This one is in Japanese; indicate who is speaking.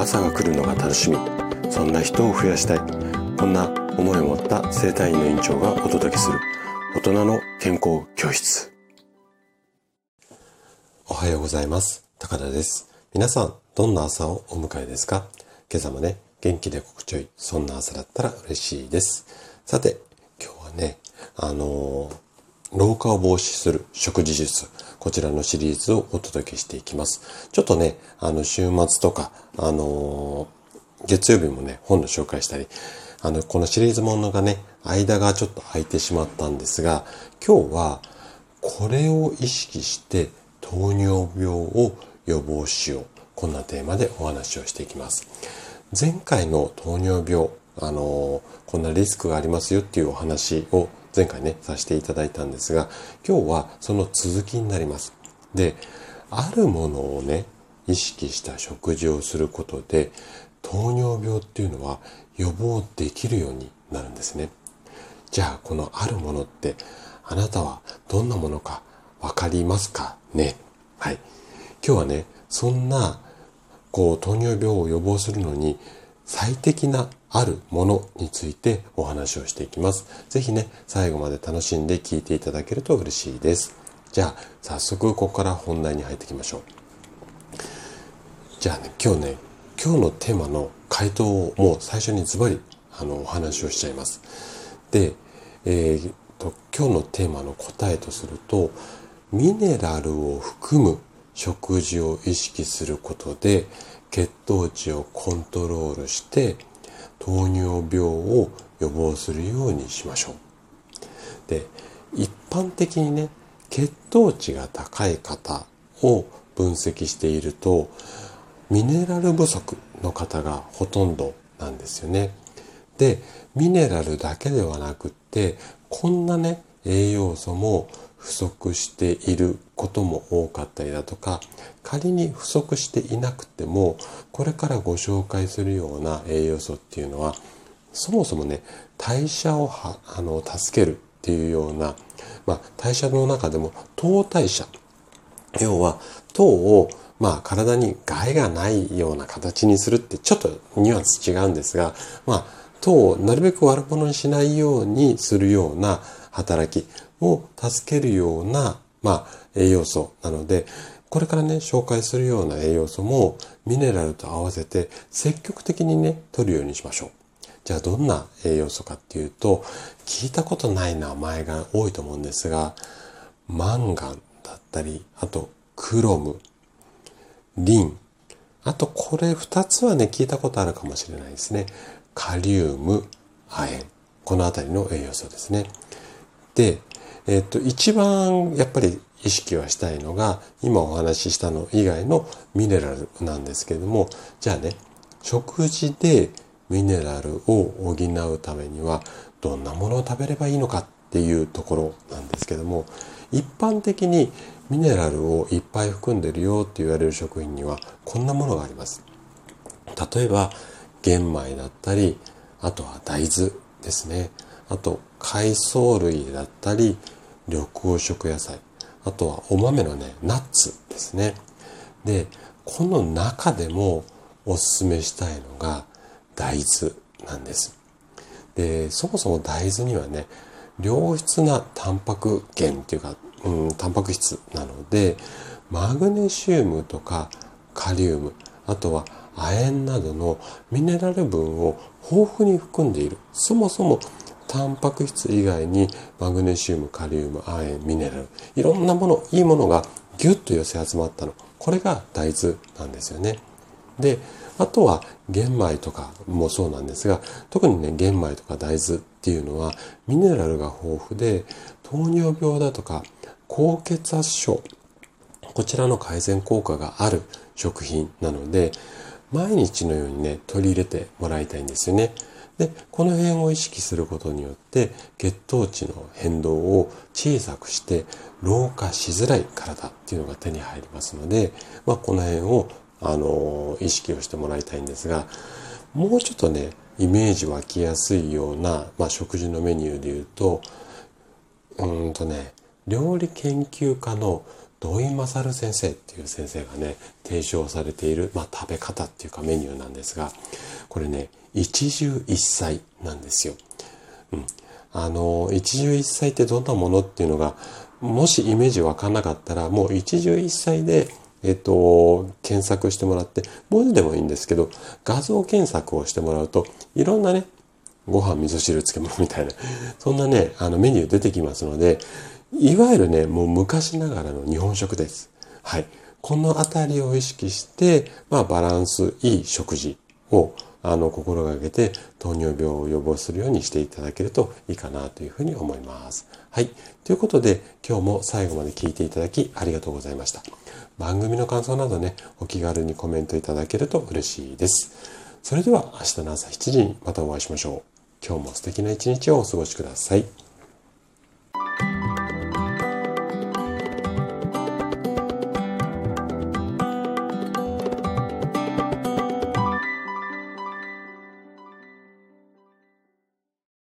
Speaker 1: 朝が来るのが楽しみ。そんな人を増やしたい。こんな思いを持った生体院の院長がお届けする。大人の健康教室。おはようございます。高田です。皆さんどんな朝をお迎えですか？今朝もね元気で心地よいそんな朝だったら嬉しいです。さて今日はねあのー老化を防止する食事術。こちらのシリーズをお届けしていきます。ちょっとね、あの、週末とか、あのー、月曜日もね、本の紹介したり、あの、このシリーズものがね、間がちょっと空いてしまったんですが、今日は、これを意識して糖尿病を予防しよう。こんなテーマでお話をしていきます。前回の糖尿病、あのー、こんなリスクがありますよっていうお話を前回ね、させていただいたんですが、今日はその続きになります。で、あるものをね、意識した食事をすることで、糖尿病っていうのは予防できるようになるんですね。じゃあ、このあるものって、あなたはどんなものかわかりますか？ねはい。今日はね、そんな、こう、糖尿病を予防するのに最適なあるものについてお話をしていきます。ぜひね、最後まで楽しんで聞いていただけると嬉しいです。じゃあ、早速ここから本題に入っていきましょう。じゃあね、今日ね、今日のテーマの回答をもう最初にズバリあのお話をしちゃいます。で、えー、と今日のテーマの答えとすると、ミネラルを含む食事を意識することで血糖値をコントロールして糖尿病を予防するようにしましょう。で、一般的にね、血糖値が高い方を分析していると、ミネラル不足の方がほとんどなんですよね。で、ミネラルだけではなくって、こんなね、栄養素も不足していることも多かったりだとか仮に不足していなくてもこれからご紹介するような栄養素っていうのはそもそもね代謝をあの助けるっていうような、まあ、代謝の中でも糖代謝。要は糖をまあ体に害がないような形にするってちょっとニュアンス違うんですがまあ糖をなるべく悪者にしないようにするような働きを助けるような、まあ、栄養素なので、これからね、紹介するような栄養素もミネラルと合わせて積極的にね、取るようにしましょう。じゃあどんな栄養素かっていうと、聞いたことない名前が多いと思うんですが、マンガンだったり、あとクロム、リン、あとこれ二つはね、聞いたことあるかもしれないですね。カリウム、亜鉛。このあたりの栄養素ですね。で、えっと、一番やっぱり意識はしたいのが、今お話ししたの以外のミネラルなんですけれども、じゃあね、食事でミネラルを補うためには、どんなものを食べればいいのかっていうところなんですけども、一般的にミネラルをいっぱい含んでるよって言われる食品には、こんなものがあります。例えば、玄米だったり、あとは大豆ですね。あと海藻類だったり緑黄色野菜。あとはお豆のねナッツですね。でこの中でもおすすめしたいのが大豆なんです。でそもそも大豆にはね良質なタンパク源っていうか、うん、タンパク質なのでマグネシウムとかカリウムあとは亜鉛などのミネラル分を豊富に含んでいる。そもそもタンパク質以外にマグネシウム、カリウム、亜鉛、ミネラル、いろんなもの、いいものがギュッと寄せ集まったの。これが大豆なんですよね。で、あとは玄米とかもそうなんですが、特にね、玄米とか大豆っていうのはミネラルが豊富で、糖尿病だとか高血圧症、こちらの改善効果がある食品なので、毎日のようにね、取り入れてもらいたいんですよね。で、この辺を意識することによって、血糖値の変動を小さくして、老化しづらい体っていうのが手に入りますので、まあ、この辺を、あの、意識をしてもらいたいんですが、もうちょっとね、イメージ湧きやすいような、まあ、食事のメニューで言うと、うんとね、料理研究家の土井勝先生っていう先生がね、提唱されている、まあ、食べ方っていうかメニューなんですが、これね、一汁一菜なんですよ。うん。あの、一汁一菜ってどんなものっていうのが、もしイメージわかんなかったら、もう一汁一菜で、えっと、検索してもらって、文字でもいいんですけど、画像検索をしてもらうと、いろんなね、ご飯、味噌汁、漬物みたいな、そんなね、あのメニュー出てきますので、いわゆるね、もう昔ながらの日本食です。はい。このあたりを意識して、まあバランスいい食事をあの心がけて糖尿病を予防するようにしていただけるといいかなというふうに思います。はい。ということで今日も最後まで聞いていただきありがとうございました。番組の感想などね、お気軽にコメントいただけると嬉しいです。それでは明日の朝7時にまたお会いしましょう。今日も素敵な一日をお過ごしください。